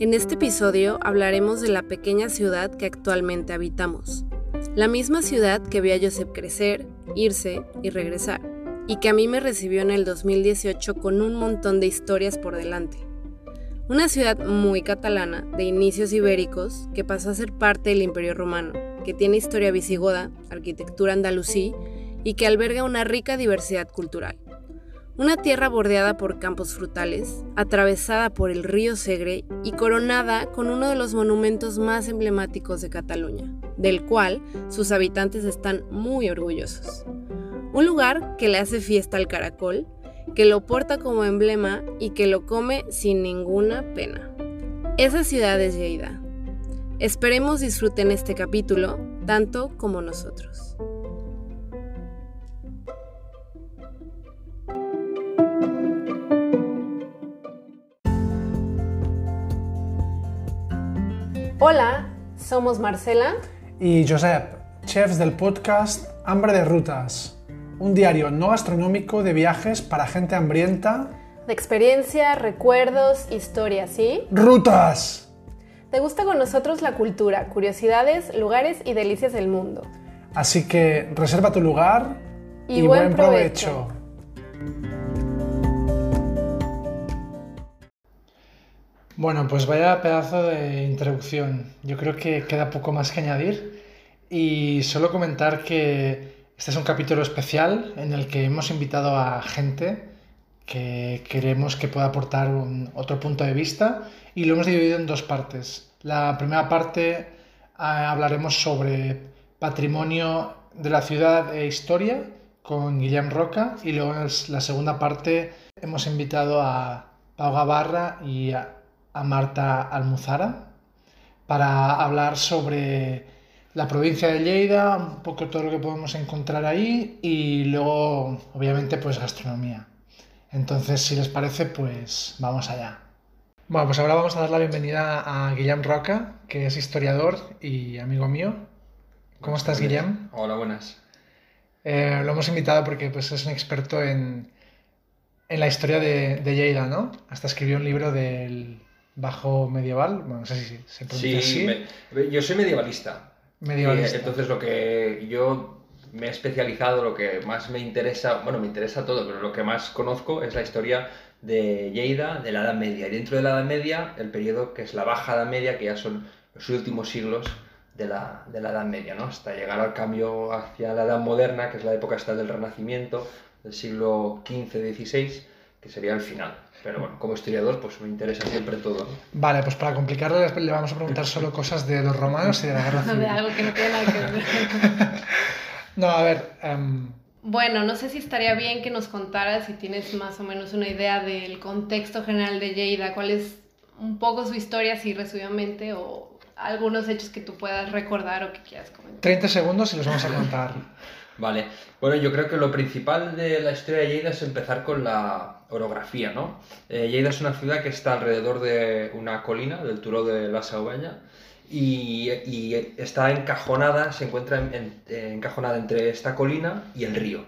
En este episodio hablaremos de la pequeña ciudad que actualmente habitamos. La misma ciudad que vio a Josep crecer, irse y regresar, y que a mí me recibió en el 2018 con un montón de historias por delante. Una ciudad muy catalana, de inicios ibéricos, que pasó a ser parte del Imperio Romano, que tiene historia visigoda, arquitectura andalusí y que alberga una rica diversidad cultural. Una tierra bordeada por campos frutales, atravesada por el río Segre y coronada con uno de los monumentos más emblemáticos de Cataluña, del cual sus habitantes están muy orgullosos. Un lugar que le hace fiesta al caracol, que lo porta como emblema y que lo come sin ninguna pena. Esa ciudad es Lleida. Esperemos disfruten este capítulo tanto como nosotros. Hola, somos Marcela y Josep, chefs del podcast Hambre de Rutas, un diario no gastronómico de viajes para gente hambrienta. De experiencia, recuerdos, historias, ¿sí? ¡Rutas! ¿Te gusta con nosotros la cultura, curiosidades, lugares y delicias del mundo? Así que reserva tu lugar y, buen, provecho. Bueno, pues vaya pedazo de introducción. Yo creo que queda poco más que añadir y solo comentar que este es un capítulo especial en el que hemos invitado a gente que queremos que pueda aportar un, otro punto de vista y lo hemos dividido en dos partes. La primera parte ah, hablaremos sobre patrimonio de la ciudad e historia con Guillem Roca y luego en la segunda parte hemos invitado a Pau Gavarra y a a Marta Almuzara para hablar sobre la provincia de Lleida, un poco todo lo que podemos encontrar ahí y luego, obviamente, pues gastronomía. Entonces, si les parece, pues vamos allá. Bueno, pues ahora vamos a dar la bienvenida a Guillem Roca, que es historiador y amigo mío. ¿Cómo estás, Guillem? Hola, buenas. Eh, lo hemos invitado porque pues, es un experto en, en la historia de, de Lleida, ¿no? Hasta escribió un libro del bajo medieval, bueno, no sé si se pronuncia sí, así. yo soy medievalista. Medievalista. entonces lo que yo me he especializado, lo que más me interesa, bueno, me interesa todo, pero lo que más conozco es la historia de Lleida, de la Edad Media. Y dentro de la Edad Media, el periodo que es la Baja Edad Media, que ya son los últimos siglos de la, de la Edad Media, ¿no? Hasta llegar al cambio hacia la Edad Moderna, que es la época hasta del Renacimiento, del siglo XV-XVI, que sería el final. Pero bueno, como historiador, pues me interesa siempre todo. Vale, pues para complicarlo le vamos a preguntar solo cosas de los romanos y de la guerra civil. De algo que no tiene nada que ver. no, a ver... Em, bueno, no sé si estaría bien que nos contaras si tienes más o menos una idea del contexto general de Lleida, cuál es un poco su historia, así resumidamente, o algunos hechos que tú puedas recordar o que quieras comentar. 30 segundos y los vamos a contar. Vale, bueno, yo creo que lo principal de la historia de Lleida es empezar con la orografía, ¿no? Eh, Lleida es una ciudad que está alrededor de una colina, del Turó de la Saubella, y, está encajonada, se encuentra encajonada entre esta colina y el río.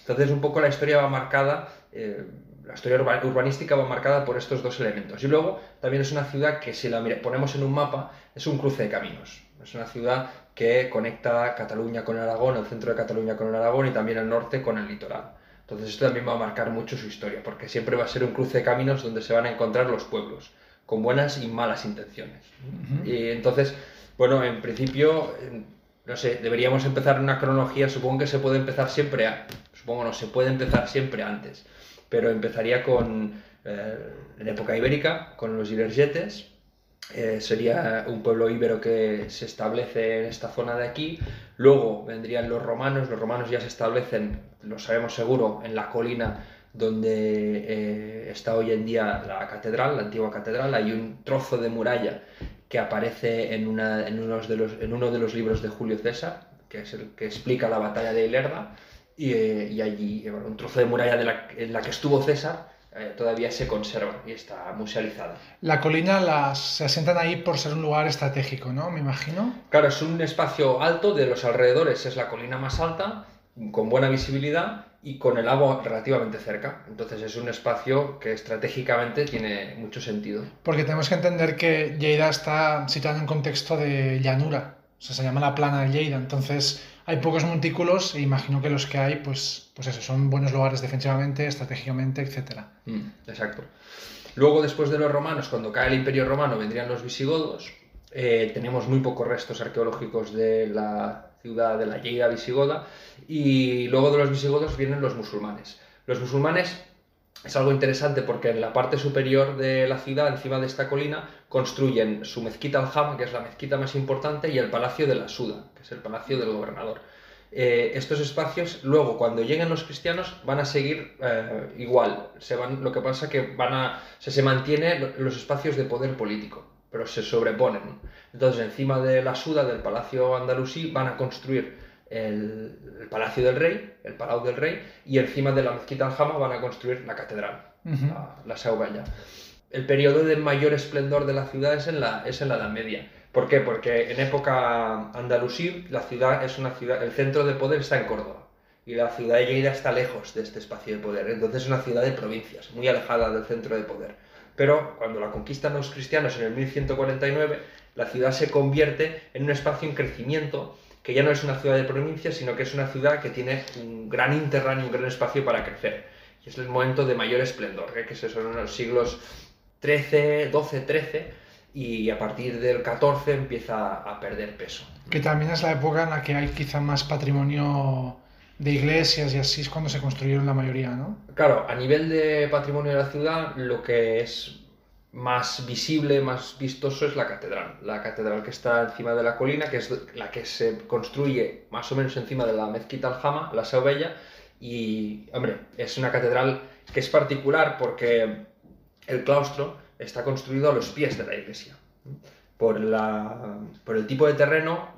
Entonces, un poco la historia va marcada, eh, la historia urbanística va marcada por estos dos elementos. Y luego, también es una ciudad que, si la ponemos en un mapa, es un cruce de caminos. Es una ciudad que conecta Cataluña con Aragón, el centro de Cataluña con Aragón y también el norte con el litoral. Entonces esto también va a marcar mucho su historia, porque siempre va a ser un cruce de caminos donde se van a encontrar los pueblos, con buenas y malas intenciones. Y entonces, bueno, en principio, no sé, deberíamos empezar una cronología, supongo que se puede empezar siempre, supongo no, se puede empezar siempre antes, pero empezaría con, eh, en época ibérica, con los ilergetes, eh, sería un pueblo íbero que se establece en esta zona de aquí. Luego vendrían los romanos, los romanos ya se establecen, lo sabemos seguro, en la colina donde eh, está hoy en día la catedral, la antigua catedral. Hay un trozo de muralla que aparece en, una, en, unos de los, en uno de los libros de Julio César, que es el que explica la batalla de Ilerda. Y, eh, allí, un trozo de muralla de la, en la que estuvo César eh, todavía se conserva y está musealizada. La colina las, se asientan ahí por ser un lugar estratégico, ¿no? Me imagino. Claro, es un espacio alto, de los alrededores es la colina más alta, con buena visibilidad, y con el agua relativamente cerca. Entonces es un espacio que estratégicamente tiene mucho sentido. Porque tenemos que entender que Lleida está situada en un contexto de llanura, o sea, se llama la plana de Lleida, entonces hay pocos montículos e imagino que los que hay, pues, pues eso, son buenos lugares defensivamente, estratégicamente, etc. Mm, exacto. Luego, después de los romanos, cuando cae el Imperio Romano, vendrían los visigodos. Eh, tenemos muy pocos restos arqueológicos de la ciudad de la Lleida visigoda. Y luego de los visigodos vienen los musulmanes. Los musulmanes es algo interesante porque en la parte superior de la ciudad, encima de esta colina, construyen su mezquita al-Jama, que es la mezquita más importante, y el palacio de la Suda, que es el palacio del gobernador. Eh, estos espacios, luego, cuando lleguen los cristianos, van a seguir eh, igual. Se van, lo que pasa que van a, se, se los espacios de poder político, pero se sobreponen. Entonces, encima de la Suda, del palacio andalusí, van a construir el, Palacio del Rey, el Palau del Rey, y encima de la mezquita al-Jama van a construir la catedral, la, la El periodo de mayor esplendor de la ciudad es en la, es en la Edad Media. ¿Por qué? Porque en época andalusí la ciudad es una ciudad, el centro de poder está en Córdoba y la ciudad de Lleida está lejos de este espacio de poder. Entonces es una ciudad de provincias, muy alejada del centro de poder. Pero cuando la conquistan los cristianos en el 1149, la ciudad se convierte en un espacio en crecimiento que ya no es una ciudad de provincia, sino que es una ciudad que tiene un gran interráneo, un gran espacio para crecer. Y es el momento de mayor esplendor, ¿eh? que se son en los siglos XIII, XII, XIII, y a partir del XIV empieza a perder peso. Que también es la época en la que hay quizá más patrimonio de iglesias y así es cuando se construyeron la mayoría, ¿no? Claro, a nivel de patrimonio de la ciudad, lo que es más visible, más vistoso es la catedral. La catedral que está encima de la colina, que es la que se construye más o menos encima de la mezquita al-Jama, la Saubella, y, hombre, es una catedral que es particular porque el claustro está construido a los pies de la iglesia. Por, la, por el tipo de terreno,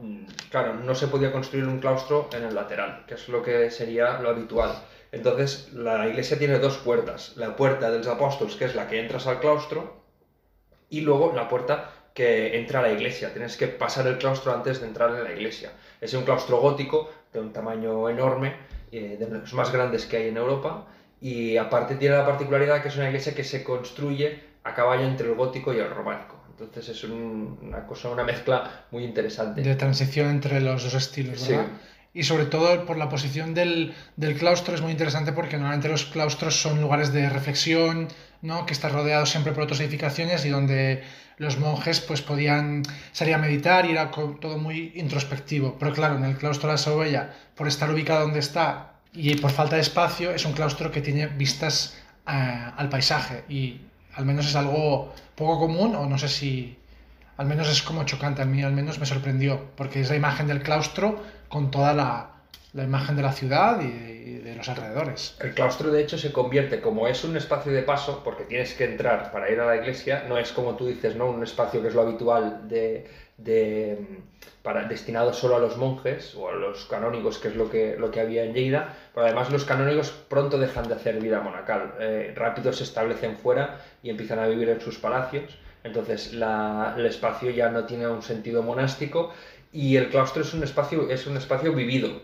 claro, no se podía construir un claustro en el lateral, que es lo que sería lo habitual. Entonces, la iglesia tiene dos puertas. La puerta de los apóstoles, que es la que entras al claustro, y luego la puerta que entra a la iglesia. Tienes que pasar el claustro antes de entrar en la iglesia. Es un claustro gótico de un tamaño enorme, eh, de los más grandes que hay en Europa, y aparte tiene la particularidad que es una iglesia que se construye a caballo entre el gótico y el románico. Entonces es una cosa, una mezcla muy interesante. De transición entre los dos estilos, ¿verdad? y sobre todo por la posición del, del, claustro es muy interesante porque normalmente los claustros son lugares de reflexión, ¿no? que están rodeados siempre por otras edificaciones y donde los monjes pues podían salir a meditar y era todo muy introspectivo. Pero claro, en el claustro de la Saboya, por estar ubicado donde está y por falta de espacio, es un claustro que tiene vistas eh, al paisaje y al menos es algo poco común o no sé si al menos es como chocante, a mí al menos me sorprendió, porque es la imagen del claustro con toda la, la imagen de la ciudad y, de los alrededores. El claustro de hecho se convierte, como es un espacio de paso, porque tienes que entrar para ir a la iglesia, no es como tú dices, ¿no? un espacio que es lo habitual de, de, para, destinado solo a los monjes o a los canónigos, que es lo que, lo que había en Lleida, pero además los canónigos pronto dejan de hacer vida monacal, eh, rápido se establecen fuera y empiezan a vivir en sus palacios. Entonces la, el espacio ya no tiene un sentido monástico y el claustro es un espacio, es un espacio vivido.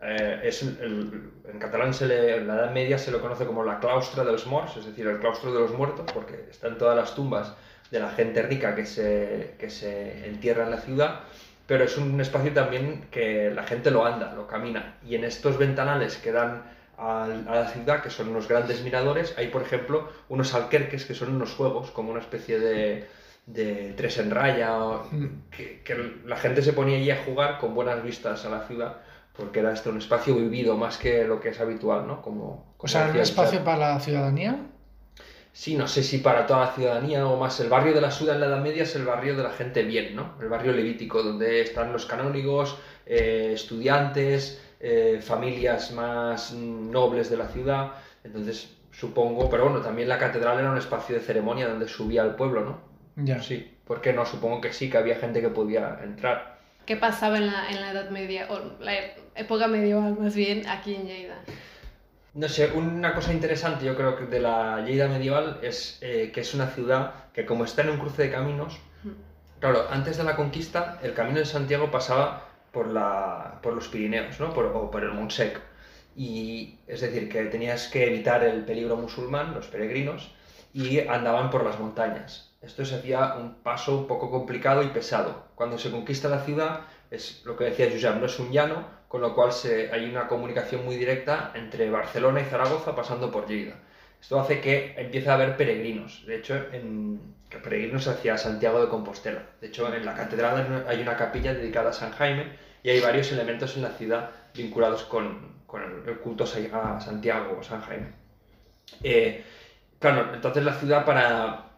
Eh, es en catalán, se le, en la Edad Media, se lo conoce como la claustra de los morts, es decir, el claustro de los muertos, porque están todas las tumbas de la gente rica que se, que se entierra en la ciudad, pero es un espacio también que la gente lo anda, lo camina. Y en estos ventanales que dan a, la ciudad, que son unos grandes miradores, hay, por ejemplo, unos alquerques, que son unos juegos, como una especie de de tres en raya, mm. que, la gente se ponía allí a jugar con buenas vistas a la ciudad, porque era este un espacio vivido más que lo que es habitual, ¿no? Como, o sea, un espacio para la ciudadanía. Sí, no sé si para toda la ciudadanía o más. El barrio de la ciudad en la Edad Media es el barrio de la gente bien, ¿no? El barrio levítico, donde están los canónigos, eh, estudiantes, eh, familias más nobles de la ciudad. Entonces, supongo, pero bueno, también la catedral era un espacio de ceremonia donde subía al pueblo, ¿no? Ya. Sí, porque no, supongo que sí, que había gente que podía entrar. ¿Qué pasaba en la, en la Edad Media, o la época medieval más bien, aquí en Lleida? No sé, una cosa interesante yo creo que de la Lleida medieval es eh, que es una ciudad que como está en un cruce de caminos, claro, antes de la conquista el camino de Santiago pasaba por, la, por los Pirineos, ¿no? Por, o por el Montsec. y es decir, que tenías que evitar el peligro musulmán, los peregrinos, y andaban por las montañas. Esto se hacía un paso un poco complicado y pesado. Cuando se conquista la ciudad, es lo que decía Josep, no es un llano, con lo cual hay una comunicación muy directa entre Barcelona y Zaragoza pasando por Lleida. Esto hace que empiece a haber peregrinos, de hecho, peregrinos hacia Santiago de Compostela. De hecho, en la catedral hay una capilla dedicada a San Jaime y hay varios elementos en la ciudad vinculados con, con el culto a Santiago o San Jaime. Eh, claro, entonces la ciudad para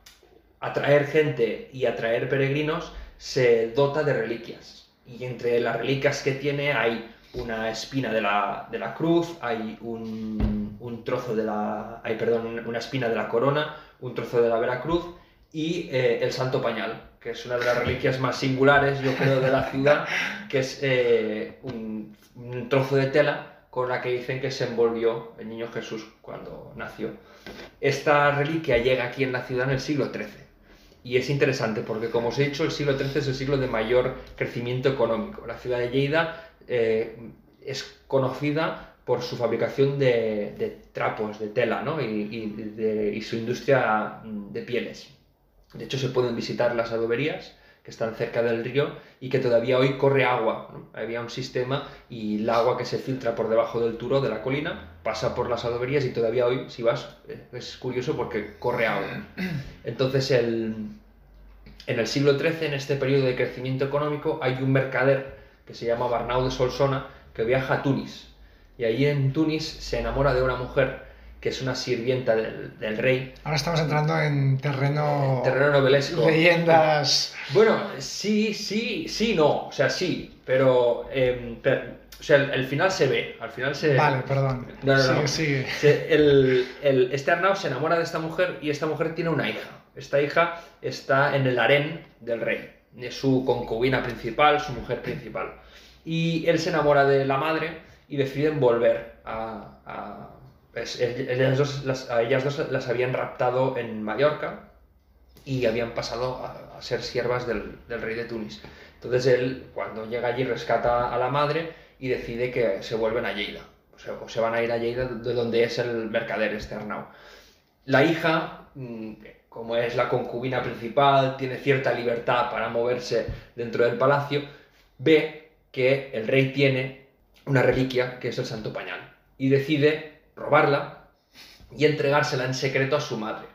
atraer gente y atraer peregrinos se dota de reliquias. Y entre las reliquias que tiene hay una espina de la, de la cruz, hay un, un, trozo de la... Hay, perdón, una espina de la corona, un trozo de la Veracruz y eh, el Santo Pañal, que es una de las reliquias más singulares, yo creo, de la ciudad, que es eh, un, un, trozo de tela con la que dicen que se envolvió el niño Jesús cuando nació. Esta reliquia llega aquí en la ciudad en el siglo XIII y es interesante porque, como os he dicho, el siglo XIII es el siglo de mayor crecimiento económico. La ciudad de Lleida eh, es conocida por su fabricación de, trapos, de tela ¿no? y, su industria de pieles. De hecho, se pueden visitar las adoberías que están cerca del río y que todavía hoy corre agua. Había un sistema y el agua que se filtra por debajo del turo de la colina pasa por las adoberías y todavía hoy, si vas, eh, es curioso porque corre agua. Entonces, el, en el siglo XIII, en este periodo de crecimiento económico, hay un mercader que se llama Barnau de Solsona que viaja a Túnez. Y allí en Túnez se enamora de una mujer que es una sirvienta del, rey. Ahora estamos entrando en terreno... terreno novelesco. Leyendas. Bueno, sí, sí, sí, no. O sea, sí, pero... Em, o sea, el, final se ve, al final se... Vale, perdón. No, no, sigue, sigue. el, el, este Arnau se enamora de esta mujer y esta mujer tiene una hija. Esta hija está en el harén del rey. Es su concubina principal, su mujer principal. Y él se enamora de la madre y deciden volver a ellas dos, a ellas dos las habían raptado en Mallorca y habían pasado a, ser siervas del, rey de Túnez. Entonces él, cuando llega allí, rescata a la madre y decide que se vuelven a Lleida. O, se van a ir a Lleida, de donde es el mercader Arnau. La hija, mm, como es la concubina principal, tiene cierta libertad para moverse dentro del palacio, ve que el rey tiene una reliquia que es el santo pañal y decide robarla y entregársela en secreto a su madre.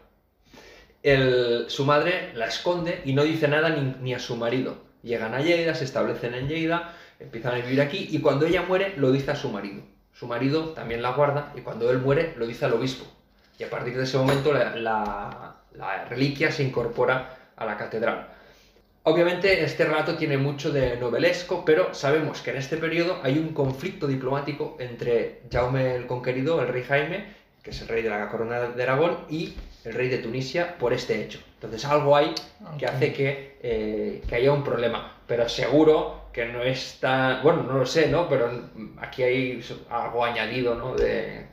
su madre la esconde y no dice nada ni, a su marido. Llegan a Lleida, se establecen en Lleida, empiezan a vivir aquí y cuando ella muere lo dice a su marido. Su marido también la guarda y cuando él muere lo dice al obispo. Y a partir de ese momento la reliquia se incorpora a la catedral. Obviamente este relato tiene mucho de novelesco, pero sabemos que en este periodo hay un conflicto diplomático entre Jaume el Conquerido, el rey Jaime, que es el rey de la corona de Aragón, y el rey de Tunisia por este hecho. Entonces algo hay que hace que, eh, haya un problema, pero seguro que no está, bueno, no lo sé, ¿no? Pero aquí hay algo añadido, ¿no? De,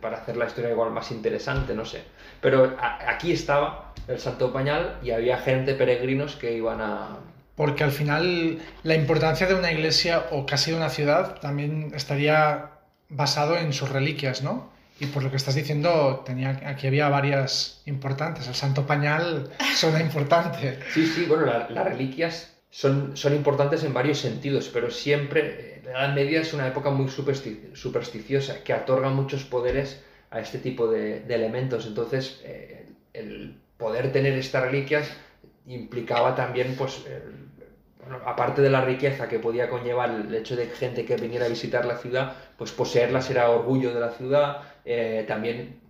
para hacer la historia igual más interesante, no sé. Pero aquí estaba el Santo Pañal y había gente, peregrinos, que iban a... Porque al final la importancia de una iglesia o casi de una ciudad también estaría basado en sus reliquias, ¿no? Y por lo que estás diciendo, tenía, aquí había varias importantes. El Santo Pañal suena importante. Sí, sí, bueno, las reliquias son, son importantes en varios sentidos, pero siempre la Edad Media es una época muy supersticiosa que otorga muchos poderes a este tipo de, elementos. Entonces, eh, el poder tener estas reliquias implicaba también, pues, aparte de la riqueza que podía conllevar el hecho de gente que viniera a visitar la ciudad, pues poseerlas era orgullo de la ciudad, eh, también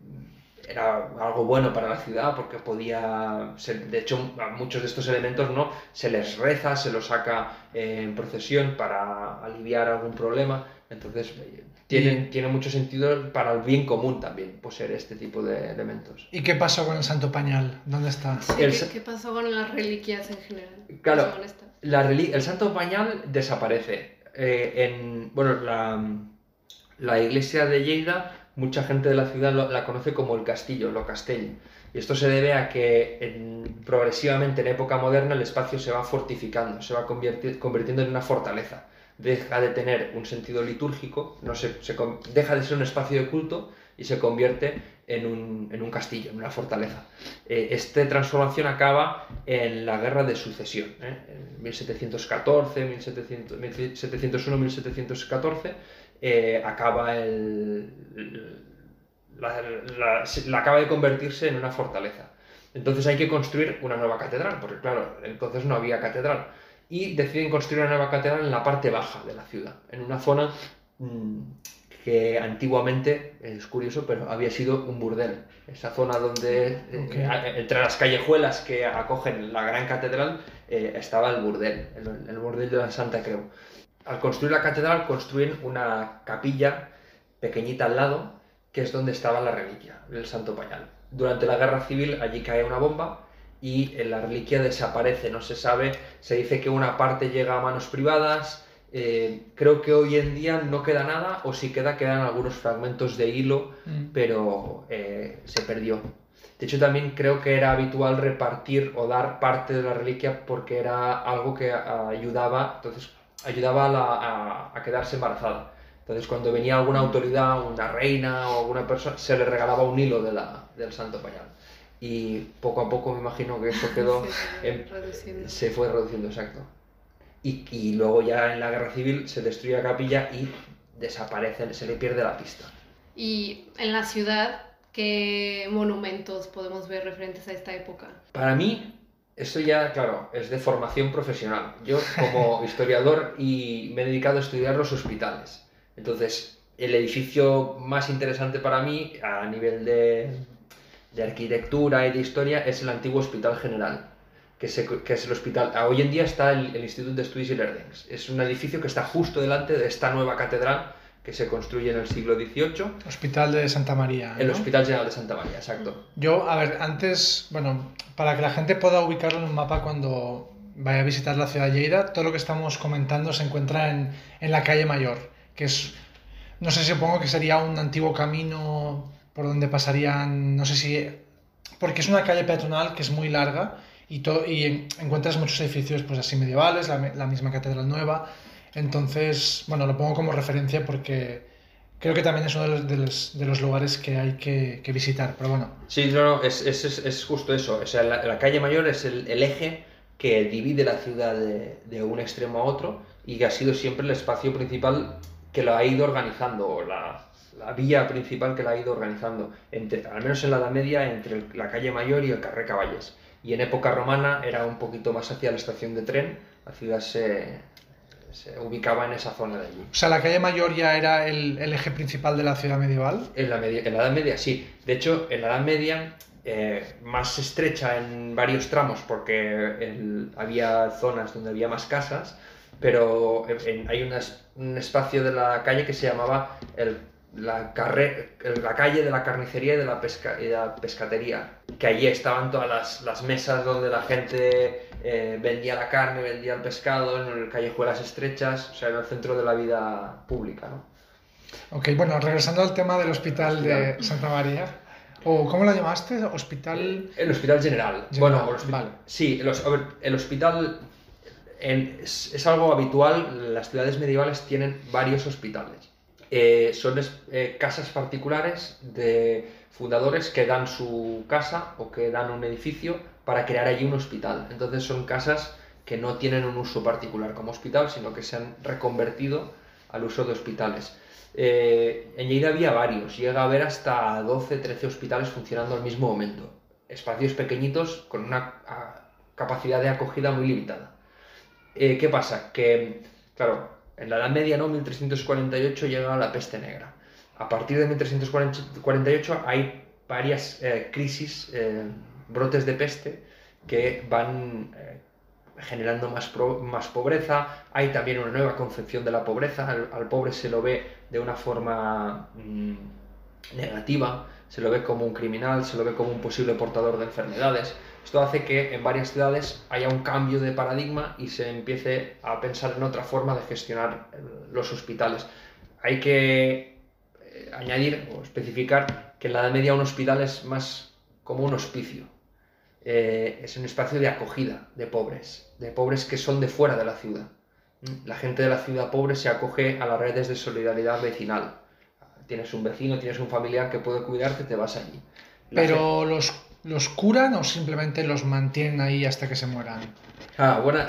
era algo bueno para la ciudad porque podía ser, de hecho a muchos de estos elementos no se les reza, se los saca en procesión para aliviar algún problema, entonces tiene, tiene mucho sentido para el bien común también poseer este tipo de elementos. ¿Y qué pasó con el Santo Pañal? ¿Dónde está? ¿qué, pasó con las reliquias en general? Claro, la el Santo Pañal desaparece. Eh, en, bueno, la, la iglesia de Lleida mucha gente de la ciudad la conoce como el castillo, lo castell. Y esto se debe a que progresivamente en época moderna el espacio se va fortificando, se va convirtiendo en una fortaleza. Deja de tener un sentido litúrgico, no se, deja de ser un espacio de culto y se convierte en un, castillo, en una fortaleza. Eh, esta transformación acaba en la Guerra de Sucesión, ¿eh? en 1714, 1701-1714, eh, acaba el, la, acaba de convertirse en una fortaleza. Entonces hay que construir una nueva catedral, porque claro, entonces no había catedral. Y deciden construir una nueva catedral en la parte baja de la ciudad, en una zona mm, que antiguamente, es curioso, pero había sido un burdel. Esa zona donde, eh, entre las callejuelas que acogen la gran catedral, eh, estaba el burdel, el, el, burdel de la Santa Creu. Al construir la catedral, construyen una capilla pequeñita al lado, que es donde estaba la reliquia, el Santo Pañal. Durante la Guerra Civil allí cae una bomba y la reliquia desaparece, no se sabe, se dice que una parte llega a manos privadas, eh, creo que hoy en día no queda nada, o si queda, quedan algunos fragmentos de hilo, mm. pero eh, se perdió. De hecho, también creo que era habitual repartir o dar parte de la reliquia porque era algo que ayudaba, entonces, ayudaba a quedarse embarazada. Entonces, cuando venía alguna autoridad, una reina o alguna persona, se le regalaba un hilo de la, del santo pañal. Y poco a poco me imagino que eso quedó. se, fue reduciendo, exacto. Y, y, luego ya en la guerra civil se destruye la capilla y desaparece, se le pierde la pista. Y en la ciudad, ¿qué monumentos podemos ver referentes a esta época? Para mí, eso ya, claro, es de formación profesional. Yo, como historiador, y me he dedicado a estudiar los hospitales. Entonces, el edificio más interesante para mí a nivel de, arquitectura y de historia es el antiguo Hospital General, que, es el hospital. Hoy en día está el, Instituto de Estudios y Learnings. Es un edificio que está justo delante de esta nueva catedral que se construye en el siglo XVIII. Hospital de Santa María. El Hospital General de Santa María, exacto. Yo, a ver, antes, bueno, para que la gente pueda ubicarlo en un mapa cuando vaya a visitar la ciudad de Lleida, todo lo que estamos comentando se encuentra en, en la calle Mayor que es, no sé, supongo que sería un antiguo camino por donde pasarían, no sé si, porque es una calle peatonal que es muy larga y, todo, y encuentras muchos edificios pues así medievales, la, la misma catedral nueva, entonces, bueno, lo pongo como referencia porque creo que también es uno de los, de los, lugares que hay que, que, visitar, pero bueno. Sí, no, es, es, es, justo eso. O sea, la, calle mayor es el, eje que divide la ciudad de, de, un extremo a otro y que ha sido siempre el espacio principal que lo ha ido organizando, la vía principal que la ha ido organizando, entre, al menos en la Edad Media, entre la calle Mayor y el Carré Caballes. Y en época romana era un poquito más hacia la estación de tren, la ciudad se, se ubicaba en esa zona de allí. O sea, la calle Mayor ya era el, el eje principal de la ciudad medieval. En la, media, en la Edad Media, sí. De hecho, en la Edad Media, eh, más estrecha en varios tramos, porque había zonas donde había más casas, pero hay un espacio de la calle que se llamaba el, la, la, calle de la carnicería y de la, pesca, y la pescatería, que allí estaban todas las, las mesas donde la gente eh, vendía la carne, vendía el pescado, en callejuelas estrechas, o sea, era el centro de la vida pública. ¿no? Ok, bueno, regresando al tema del hospital, de Santa María. ¿O cómo lo llamaste? ¿Hospital? El Hospital General. Bueno, el hospital, sí, el, el hospital es, algo habitual, las ciudades medievales tienen varios hospitales. Eh, son eh, casas particulares de fundadores que dan su casa o que dan un edificio para crear allí un hospital. Entonces son casas que no tienen un uso particular como hospital, sino que se han reconvertido al uso de hospitales. Eh, en Lleida había varios, llega a haber hasta 12, 13 hospitales funcionando al mismo momento. Espacios pequeñitos con una capacidad de acogida muy limitada. ¿Qué pasa? Que, claro, en la Edad Media, ¿no? 1348 llega la peste negra. A partir de 1348 hay varias eh, crisis, eh, brotes de peste que van generando más, más pobreza. Hay también una nueva concepción de la pobreza. Al, pobre se lo ve de una forma mm, negativa, se lo ve como un criminal, se lo ve como un posible portador de enfermedades. Esto hace que en varias ciudades haya un cambio de paradigma y se empiece a pensar en otra forma de gestionar eh, los hospitales. Hay que eh, añadir o especificar que en la Edad Media un hospital es más como un hospicio. Eh, es un espacio de acogida de pobres, de pobres que son de fuera de la ciudad. La gente de la ciudad pobre se acoge a las redes de solidaridad vecinal. Tienes un vecino, tienes un familiar que puede cuidarte, te vas allí. Pero los, los curan o simplemente los mantienen ahí hasta que se mueran. Ah, buena,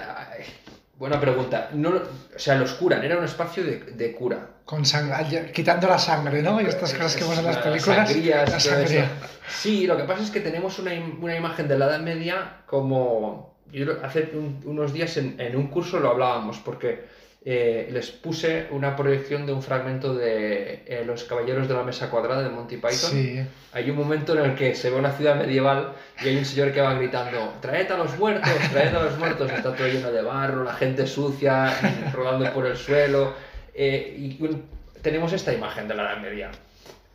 buena pregunta. No, o sea, los curan, era un espacio de, de cura. Con sangre, quitando la sangre, ¿no? Y estas cosas que vemos en las películas. Sangrías, la sangría. Sí, lo que pasa es que tenemos una, im- una imagen de la Edad Media como... Yo hace un- unos días en, en un curso lo hablábamos porque eh, les puse una proyección de un fragmento de eh, Los Caballeros de la Mesa Cuadrada de Monty Python. Sí. Hay un momento en el que se ve una ciudad medieval y hay un señor que va gritando, traed a los muertos, traed a los muertos, está todo lleno de barro, la gente sucia, rodando por el suelo. eh, y un- tenemos esta imagen de la Edad Media.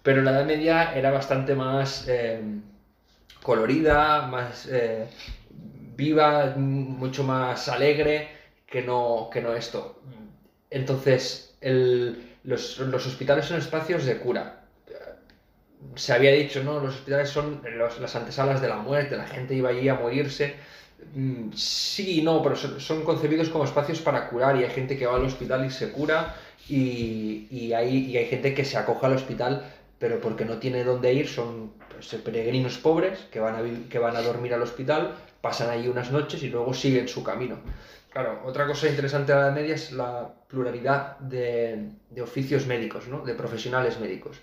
Pero la Edad Media era bastante más eh, colorida, más viva, mucho más alegre que no, que no esto. Entonces, el- los, los hospitales son espacios de cura se había dicho, ¿no? Los hospitales son los- las antesalas de la muerte, la gente iba allí a morirse. Mm, Sí no, pero son, concebidos como espacios para curar y hay gente que va al hospital y se cura y, y hay, y hay gente que se acoge al hospital pero porque no tiene dónde ir, son pues, peregrinos pobres que van, a, que van a dormir al hospital, pasan allí unas noches y luego siguen su camino. Claro, otra cosa interesante de la Media es la pluralidad de, de oficios médicos, ¿no? de profesionales médicos.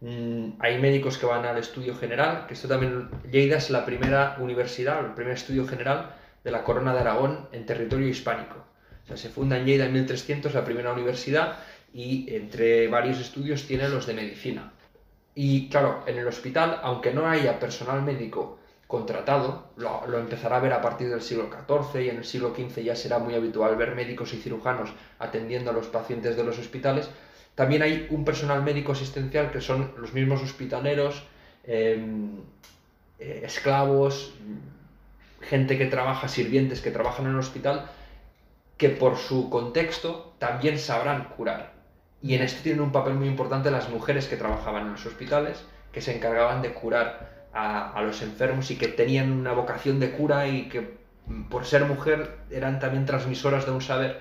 Mm, hay médicos que van al estudio general, que esto también, Lleida es la primera universidad, el primer estudio general de la Corona de Aragón en territorio hispánico. O sea, se funda en Lleida en 1300 la primera universidad y entre varios estudios tiene los de medicina. Y claro, en el hospital, aunque no haya personal médico contratado, lo, empezará a ver a partir del siglo XIV y en el siglo XV ya será muy habitual ver médicos y cirujanos atendiendo a los pacientes de los hospitales. También hay un personal médico asistencial que son los mismos hospitaleros, em, eh, esclavos, gente que trabaja, sirvientes que trabajan en el hospital, que por su contexto también sabrán curar. Y en esto tienen un papel muy importante las mujeres que trabajaban en los hospitales, que se encargaban de curar a, a los enfermos y que tenían una vocación de cura y que mm, por ser mujer eran también transmisoras de un saber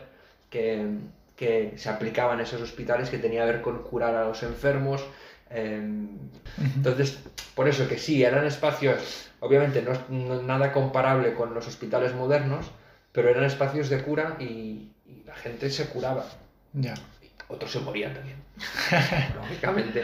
que, que se aplicaba en esos hospitales que tenía que ver con curar a los enfermos. em, entonces, por eso que sí, eran espacios, obviamente no, no- nada comparable con los hospitales modernos, pero eran espacios de cura y, y la gente se curaba. Ya. Otros se morían también, lógicamente.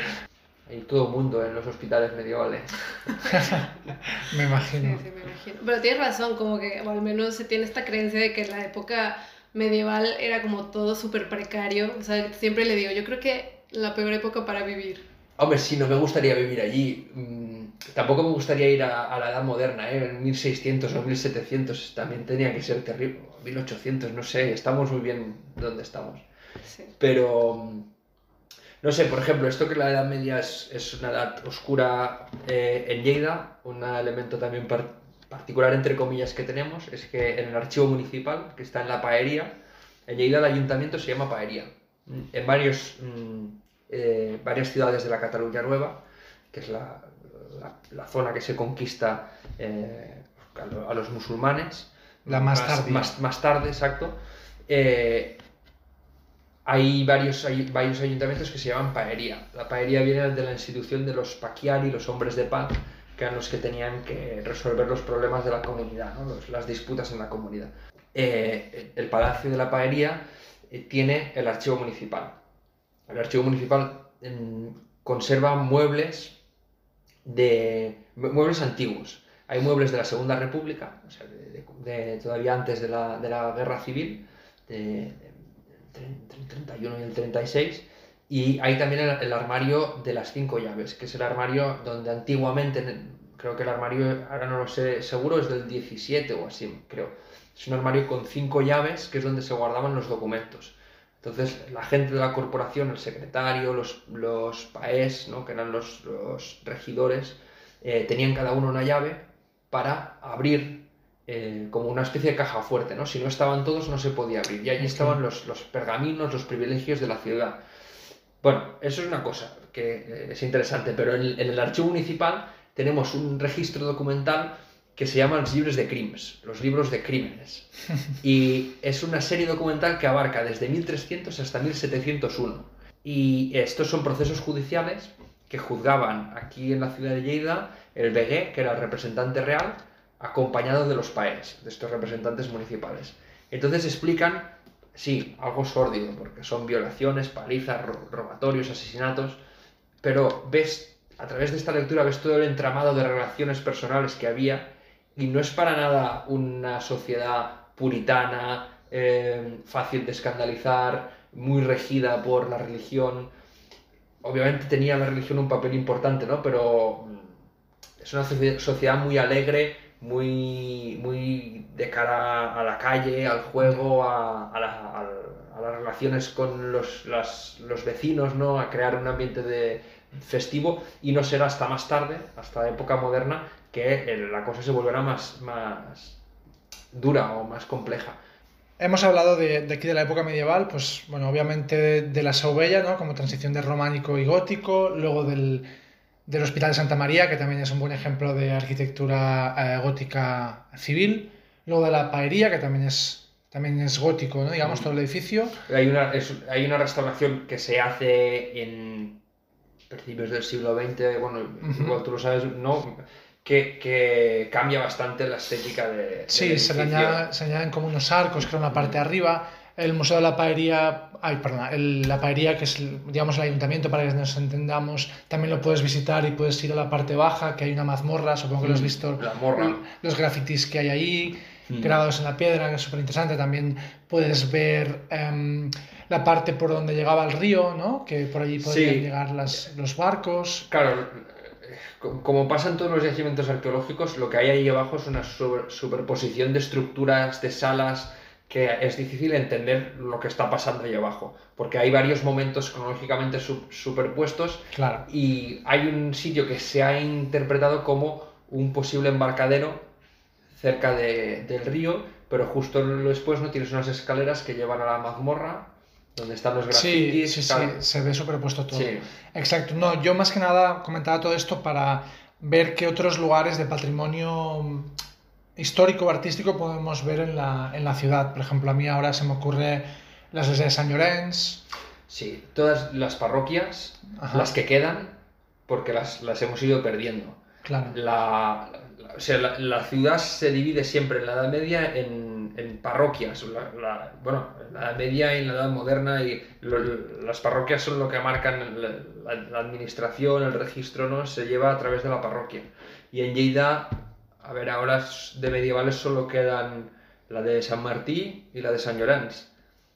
Hay todo mundo en los hospitales medievales. Me imagino. Sí, sí, me imagino. Pero tienes razón, como que, o al menos se tiene esta creencia de que en la época medieval era como todo súper precario. O sea, siempre le digo, yo creo que la peor época para vivir. Hombre, sí, no me gustaría vivir allí. Mm, Tampoco me gustaría ir a, a la edad moderna, ¿eh? En 1600 o 1700 también tenía que ser terrible. 1800, no sé, estamos muy bien donde estamos. Sí. Pero, mm, no sé, por ejemplo, esto que la Edad Media es, es una edad oscura eh, en Lleida, un elemento también par- particular, entre comillas, que tenemos, es que en el archivo municipal, que está en la Paería, en Lleida el ayuntamiento se llama Paería. En varios, mm, eh, varias ciudades de la Cataluña Nueva, que es la, la- la zona que se conquista eh, a, lo- a los musulmanes, La más. Más, más tarde, exacto. eh, hay varios, varios ayuntamientos que se llaman paería. La paería viene de la institución de los paquiari, los hombres de paz, que eran los que tenían que resolver los problemas de la comunidad, las disputas en la comunidad. Eh, el Palacio de la Paería eh, tiene el archivo municipal. El archivo municipal mm, conserva muebles de mu- muebles antiguos. Hay muebles de la Segunda República, de, todavía antes de la, de la Guerra Civil, 31 y el 36, y hay también el, armario de las cinco llaves, que es el armario donde antiguamente, creo que el armario, ahora no lo sé seguro, es del 17 o así, creo. Es un armario con cinco llaves, que es donde se guardaban los documentos. Entonces, la gente de la corporación, el secretario, los, los paes, ¿no? que eran los, los regidores, eh, tenían cada uno una llave para abrir eh, como una especie de caja fuerte. ¿no? Si no estaban todos, no se podía abrir. Y allí estaban los, los pergaminos, los privilegios de la ciudad. Bueno, eso es una cosa que eh, es interesante, pero en, en el archivo municipal tenemos un registro documental que se llama Los libros de crímenes, los libros de crímenes. Y es una serie documental que abarca desde 1300 hasta 1701. Y estos son procesos judiciales que juzgaban aquí en la ciudad de Lleida el Begué, que era el representante real, acompañado de los paes, de estos representantes municipales. Entonces explican, sí, algo sórdido, porque son violaciones, palizas, robatorios, asesinatos, pero ves, a través de esta lectura, ves todo el entramado de relaciones personales que había y no es para nada una sociedad puritana, eh, fácil de escandalizar, muy regida por la religión. Obviamente tenía la religión un papel importante, ¿no? Pero mm, es una sociedad muy alegre, muy, muy de cara a la calle, al juego, a, las relaciones con los, los, vecinos, ¿no? a crear un ambiente de festivo y no será hasta más tarde, hasta la época moderna, que la cosa se volverá más, más dura o más compleja. Hemos hablado de, de, aquí de la época medieval, pues bueno, obviamente de, la Saubella, ¿no? Como transición de románico y gótico, luego del, del Hospital de Santa María, que también es un buen ejemplo de arquitectura eh, gótica civil, luego de la Paería, que también es, también es gótico, ¿no? digamos, todo el edificio. Hay una, hay una restauración que se hace en principios del siglo XX, bueno, igual tú lo sabes, ¿no? Que, que, cambia bastante la estética de. Sí, se, se, añaden como unos arcos, creo, en la parte de arriba el Museo de la Paería, ay, perdón, la Paería, que es, digamos, el ayuntamiento, para que nos entendamos, también lo puedes visitar y puedes ir a la parte baja, que hay una mazmorra, supongo que lo has mm, visto. La morra. Los grafitis que hay ahí, mm. grabados en la piedra, que es súper interesante. También puedes ver em, la parte por donde llegaba el río, ¿no? Que por allí podrían llegar las, los barcos. Claro, como pasa en todos los yacimientos arqueológicos, lo que hay ahí abajo es una superposición de estructuras, de salas que es difícil entender lo que está pasando ahí abajo, porque hay varios momentos cronológicamente superpuestos claro. y hay un sitio que se ha interpretado como un posible embarcadero cerca de, del río, pero justo después no tienes unas escaleras que llevan a la mazmorra donde están los grafitis. Sí, sí, sí, se ve superpuesto todo. Exacto. No, yo más que nada comentaba todo esto para ver qué otros lugares de patrimonio histórico o artístico podemos ver en la, en la, ciudad. Por ejemplo, a mí ahora se me ocurre las iglesia de San Llorens. Sí, todas las parroquias, las que quedan, porque las, las hemos ido perdiendo. Claro. La, o sea, la, ciudad se divide siempre en la Edad Media en, en parroquias. La, bueno, en la Edad Media y en la Edad Moderna, y las parroquias son lo que marcan la, administración, el registro, ¿no? Se lleva a través de la parroquia. Y en Lleida a ver, ahora de medievales solo quedan la de San Martí y la de San Llorenç.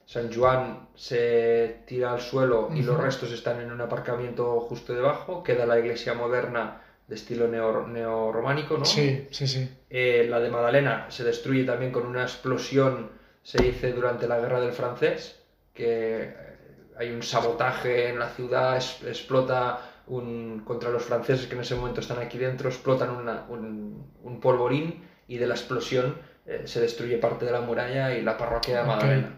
San Juan se tira al suelo y los restos están en un aparcamiento justo debajo. Queda la iglesia moderna de estilo neorrománico, ¿no? Sí, sí, sí. Eh, la de Madalena se destruye también con una explosión, se dice, durante la guerra del francés, que hay un sabotaje en la ciudad, explota contra los franceses que en ese momento están aquí dentro, explotan un, polvorín y de la explosión eh, se destruye parte de la muralla y la parroquia de Madalena.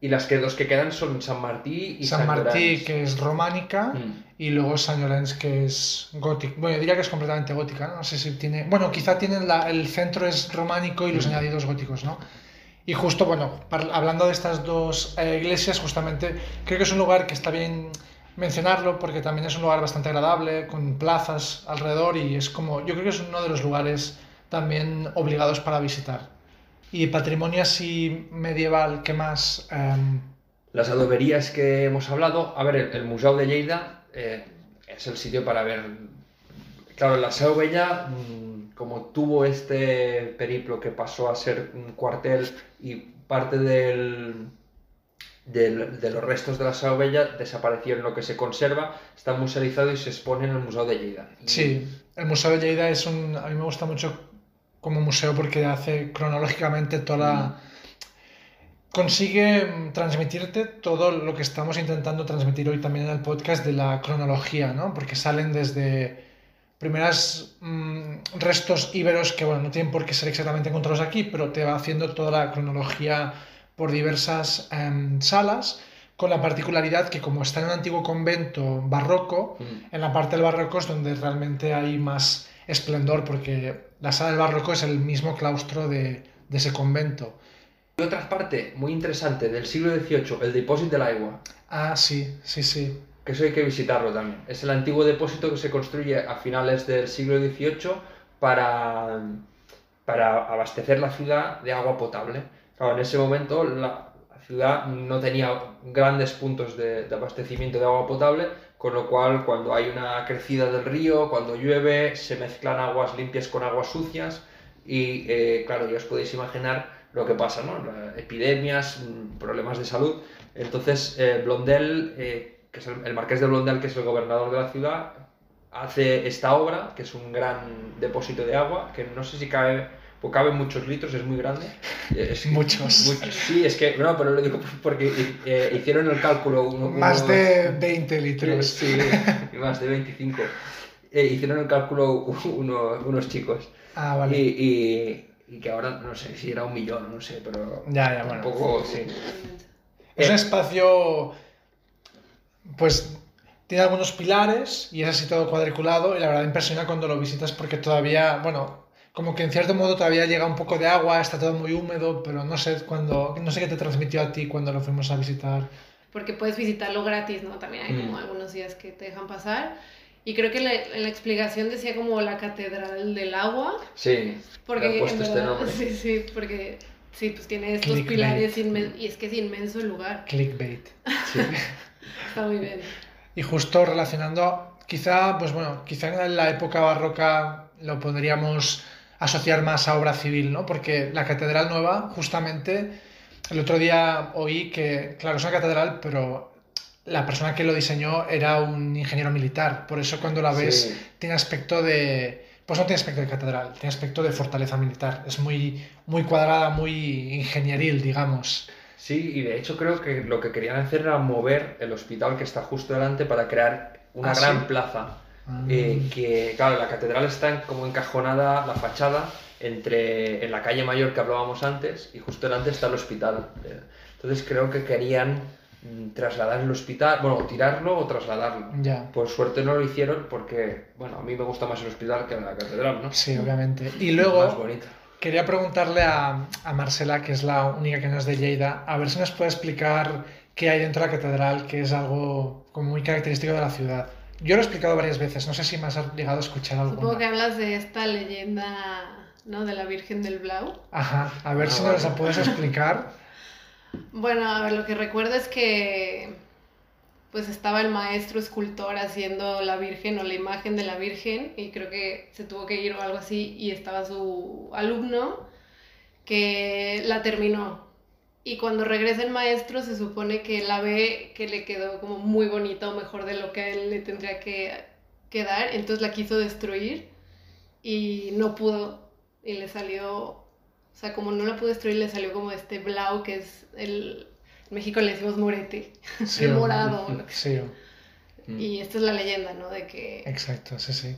Y las que dos que quedan son San Martí y San, San Martí, que es románica, mm. y luego San Llorenç, que es gótica. Bueno, yo diría que es completamente gótica, ¿no? sé si tiene... Bueno, quizá tiene el centro es románico y los mm. añadidos góticos, ¿no? Y justo, bueno, hablando de estas dos eh, iglesias, justamente, creo que es un lugar que está bien mencionarlo porque también es un lugar bastante agradable, con plazas alrededor y es como, yo creo que es uno de los lugares también obligados para visitar. Y patrimonio así medieval, ¿qué más? Em, Las adoberías que hemos hablado, a ver, el, Museo de Lleida eh, es el sitio para ver. Claro, la Seu Bella, mm, como tuvo este periplo que pasó a ser un cuartel y parte del, de, los restos de la Saubella desapareció en lo que se conserva, está musealizado y se expone en el Museo de Lleida. Sí, el Museo de Lleida es un... a mí me gusta mucho como museo porque hace cronológicamente toda la... Consigue transmitirte todo lo que estamos intentando transmitir hoy también en el podcast de la cronología, ¿no? Porque salen desde primeras mm, restos íberos que, bueno, no tienen por qué ser exactamente encontrados aquí, pero te va haciendo toda la cronología por diversas em, salas, con la particularidad que como está en un antiguo convento barroco, mm. en la parte del barroco es donde realmente hay más esplendor, porque la sala del barroco es el mismo claustro de, de ese convento. Y otra parte muy interesante del siglo XVIII, el depósito del agua. Ah, sí, sí, sí. Que eso hay que visitarlo también. Es el antiguo depósito que se construye a finales del siglo XVIII para, para abastecer la ciudad de agua potable. Claro, en ese momento la, ciudad no tenía grandes puntos de, abastecimiento de agua potable, con lo cual cuando hay una crecida del río, cuando llueve, se mezclan aguas limpias con aguas sucias y eh, claro, ya os podéis imaginar lo que pasa, ¿no? Epidemias, mm, problemas de salud. Entonces, eh, Blondel, eh, que es el, el marqués de Blondel, que es el gobernador de la ciudad, hace esta obra, que es un gran depósito de agua, que no sé si cabe, pues cabe muchos litros, es muy grande. Eh, Es- Muchos. muchos. Sí, es que, no, pero lo digo porque eh, hicieron el cálculo. uno- Más uno- de 20 litros. Sí, más de 25. Eh, hicieron el cálculo uno- unos chicos. Ah, vale. y- y que ahora no sé si era un millón, no sé, pero. Ya, ya, bueno. Tampoco, sí. Es un espacio, pues, tiene algunos pilares y es así todo cuadriculado y la verdad impresiona cuando lo visitas porque todavía, bueno, como que en cierto modo todavía llega un poco de agua, está todo muy húmedo, pero no sé cuando, no sé qué te transmitió a ti cuando lo fuimos a visitar. porque puedes visitarlo gratis, ¿no? También hay como Mm. algunos días que te dejan pasar. Y creo que la, en la explicación decía como la catedral del agua, Sí, porque puesto en este verdad- nombre. sí, sí, porque sí, pues tiene estos Clickbait. pilares y es que es inmenso el lugar, Clickbait. Sí. está muy bien. Y justo relacionando, quizá, pues bueno, quizá en la época barroca lo podríamos asociar más a obra civil, ¿no? Porque la Catedral Nueva, justamente, el otro día oí que, claro, es una catedral, pero la persona que lo diseñó era un ingeniero militar. Por eso cuando la ves Sí. tiene aspecto de... Pues no tiene aspecto de catedral, tiene aspecto de fortaleza militar. Es muy, muy cuadrada, muy ingenieril, digamos. Sí, y de hecho creo que lo que querían hacer era mover el hospital que está justo delante para crear una Ah, gran ¿sí? plaza. Ah. Eh, que, claro, la catedral está como encajonada, la fachada, entre en la calle mayor que hablábamos antes y justo delante está el hospital. Eh, Entonces creo que querían mm, trasladar el hospital, bueno, tirarlo o trasladarlo. Ya. Por suerte no lo hicieron porque, bueno, a mí me gusta más el hospital que la catedral, ¿no? Sí, obviamente. Y Más luego, bonito. Quería preguntarle a, a Marcela, que es la única que no es de Lleida, a ver si nos puede explicar qué hay dentro de la catedral, que es algo como muy característico de la ciudad. Yo lo he explicado varias veces, no sé si me has llegado a escuchar Supongo que alguna. hablas de esta leyenda, ¿no? De la Virgen del Blau. Ajá, a ver Ah, si nos la puedes explicar. Bueno, a ver, lo que recuerdo es que pues estaba el maestro escultor haciendo la Virgen o la imagen de la Virgen y creo que se tuvo que ir o algo así y estaba su alumno que la terminó. Y cuando regresa el maestro se supone que la ve que le quedó como muy bonita o mejor de lo que a él le tendría que quedar, entonces la quiso destruir y no pudo y le salió, o sea, como no la pudo destruir le salió como este blau que es el, en México le decimos morete, Sí, morado. Sí. Y esta es la leyenda, ¿no? De que, exacto, sí, sí.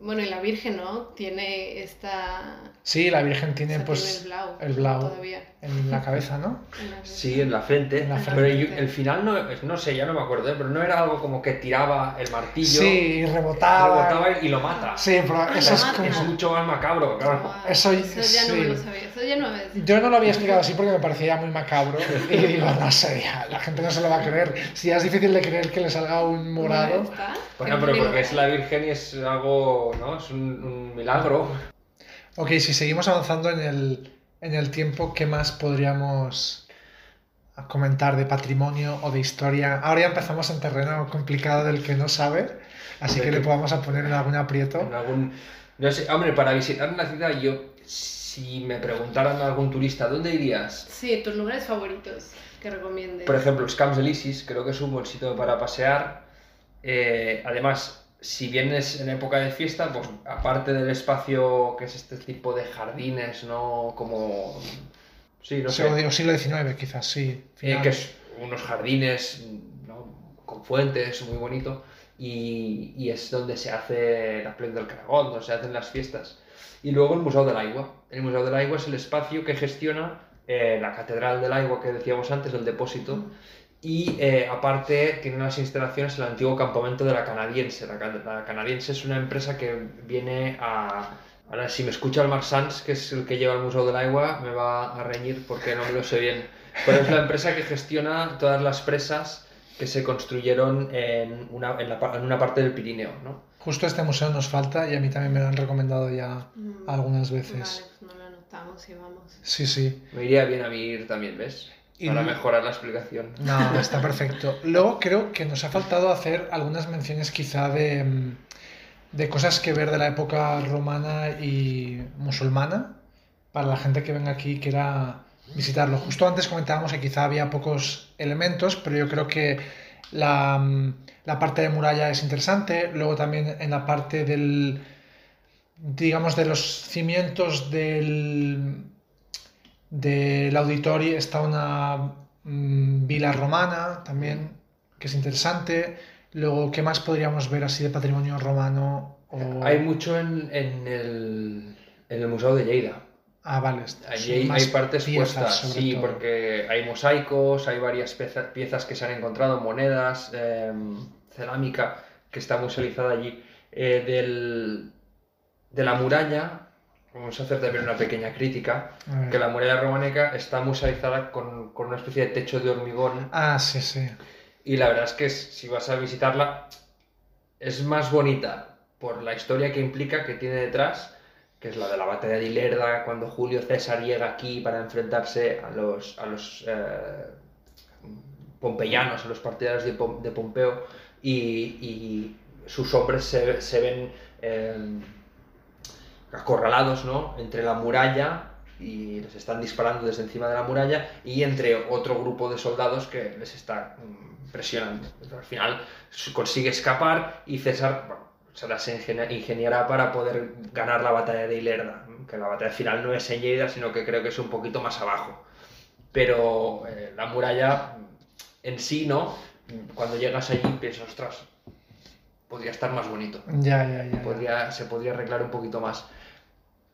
Bueno, y la Virgen, ¿no? Tiene esta... Sí, la Virgen o tiene sea, pues tiene el blau. el blau. Todavía. en la cabeza, ¿no? en la- Sí, en la frente. En la Pero yo- el final no, no sé, ya no me acuerdo, ¿eh? pero no era algo como que tiraba el martillo, Sí, rebotaba. rebotaba y lo mata. Sí, pero eso es mata. como... Es mucho más macabro, claro. Eso- ya no me sí. lo sabía, eso ya no me habías dicho. Yo no lo había explicado así porque me parecía muy macabro. Y digo, no sé, ya, la gente no se lo va a creer. Si ya es difícil de creer que le salga un morado. Bueno, pero porque es la Virgen y es algo, ¿no? Es un, un milagro. Ok, si seguimos avanzando en el, en el tiempo, ¿qué más podríamos comentar de patrimonio o de historia? Ahora ya empezamos en terreno complicado del que no sabe, así que le podamos a poner en algún aprieto. En algún... No sé, hombre, para visitar una ciudad, yo, si me preguntaran a algún turista, ¿dónde irías? Sí, tus lugares favoritos que recomiendes. Por ejemplo, los Camps de Lisis, creo que es un buen sitio para pasear. Eh, además, si vienes en época de fiesta, pues aparte del espacio que es este tipo de jardines, ¿no? Como... Sí, no sé. o siglo XIX, quizás, sí. Eh, que es unos jardines ¿no? con fuentes, muy bonito, y, y es donde se hace la Playa del Caragón, donde se hacen las fiestas. Y luego el Museo del Agua. El Museo del Agua es el espacio que gestiona eh, la Catedral del Agua que decíamos antes, el depósito, Y eh, aparte tiene unas instalaciones en el antiguo campamento de la Canadiense. La, la Canadiense es una empresa que viene a... Ahora, si me escucha el Mark Sanz, que es el que lleva el Museo del Agua, me va a reñir porque no me lo sé bien. Pero es la empresa que gestiona todas las presas que se construyeron en una, en, la, en una parte del Pirineo, ¿no? Justo este museo nos falta y a mí también me lo han recomendado ya mm. algunas veces. Vale, pues no lo anotamos y vamos. Sí, sí. Me iría bien a mí ir también, ¿ves? Para mejorar la explicación. No, está perfecto. Luego creo que nos ha faltado hacer algunas menciones quizá de, mm, de cosas que ver de la época romana y musulmana para la gente que venga aquí y quiera visitarlo. Justo antes comentábamos que quizá había pocos elementos, pero yo creo que la, mm, la parte de muralla es interesante. Luego también en la parte del, digamos, de los cimientos del del auditorio está una mm, vila romana también, que es interesante. Luego, ¿qué más podríamos ver así de patrimonio romano? Hay mucho en, el, en, el, Museo de Lleida. Ah, vale. Allí hay, partes puestas, sí, porque hay mosaicos, hay varias piezas, que se han encontrado, monedas, em, cerámica, que está musealizada allí. Eh, del, de la muralla vamos a hacer también una pequeña crítica, que la muralla románica está musealizada con, con, una especie de techo de hormigón. Ah, sí, sí. Y la verdad es que si vas a visitarla, es más bonita por la historia que implica, que tiene detrás, que es la de la batalla de Ilerda, cuando Julio César llega aquí para enfrentarse a los, a los eh, pompeyanos, a los partidarios de, de Pompeo, y, y, sus hombres se, se ven... Eh, acorralados, ¿no? Entre la muralla y les están disparando desde encima de la muralla y entre otro grupo de soldados que les está mm, presionando. al final consigue escapar y César se las ingeniará para poder ganar la batalla de Ilerda, que la batalla final no es en Lleida, sino que creo que es un poquito más abajo. Pero eh, la muralla en sí, ¿no? Cuando llegas allí piensas, ostras, podría estar más bonito. Ya, ya, ya. Podría, se podría arreglar un poquito más.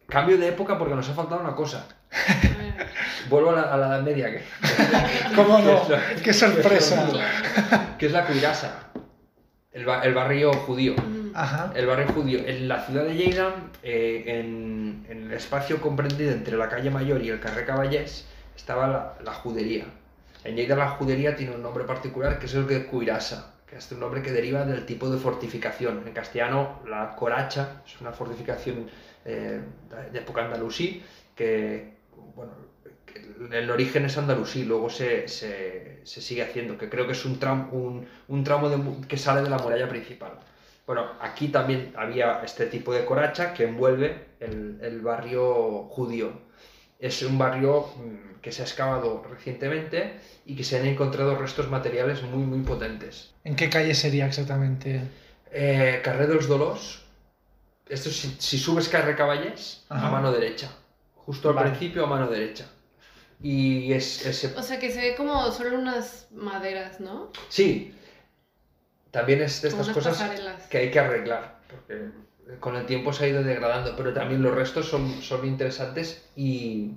Cambio de época porque nos ha faltado una cosa. Vuelvo a la, Edad Media. Que, ¿Cómo no? ¡Qué sorpresa! Que es la Cuirasa, el, barrio judío. Ajá. El barrio judío. En la ciudad de Lleida, eh, en, el espacio comprendido entre la calle Mayor y el Carré Caballés, estaba la, judería. En Lleida la judería tiene un nombre particular que es el de Cuirasa que es un nombre que deriva del tipo de fortificación. En castellano, la coracha es una fortificación eh, de época andalusí, que, bueno, el origen es andalusí, luego se, se, se, sigue haciendo, que creo que es un, tramo un, un tramo que sale de la muralla principal. Bueno, aquí también había este tipo de coracha que envuelve el, el barrio judío. Es un barrio mm, que se ha excavado recientemente y que se han encontrado restos materiales muy, muy potentes. ¿En qué calle sería exactamente? Eh, Carré de los Dolos, esto si, si subes Carre Caballés, a mano derecha. Justo al principio a mano derecha. Y es ese... O sea que se ve como solo unas maderas, ¿no? Sí. También es de estas cosas que hay que arreglar. Porque con el tiempo se ha ido degradando. Pero también los restos son, son interesantes y,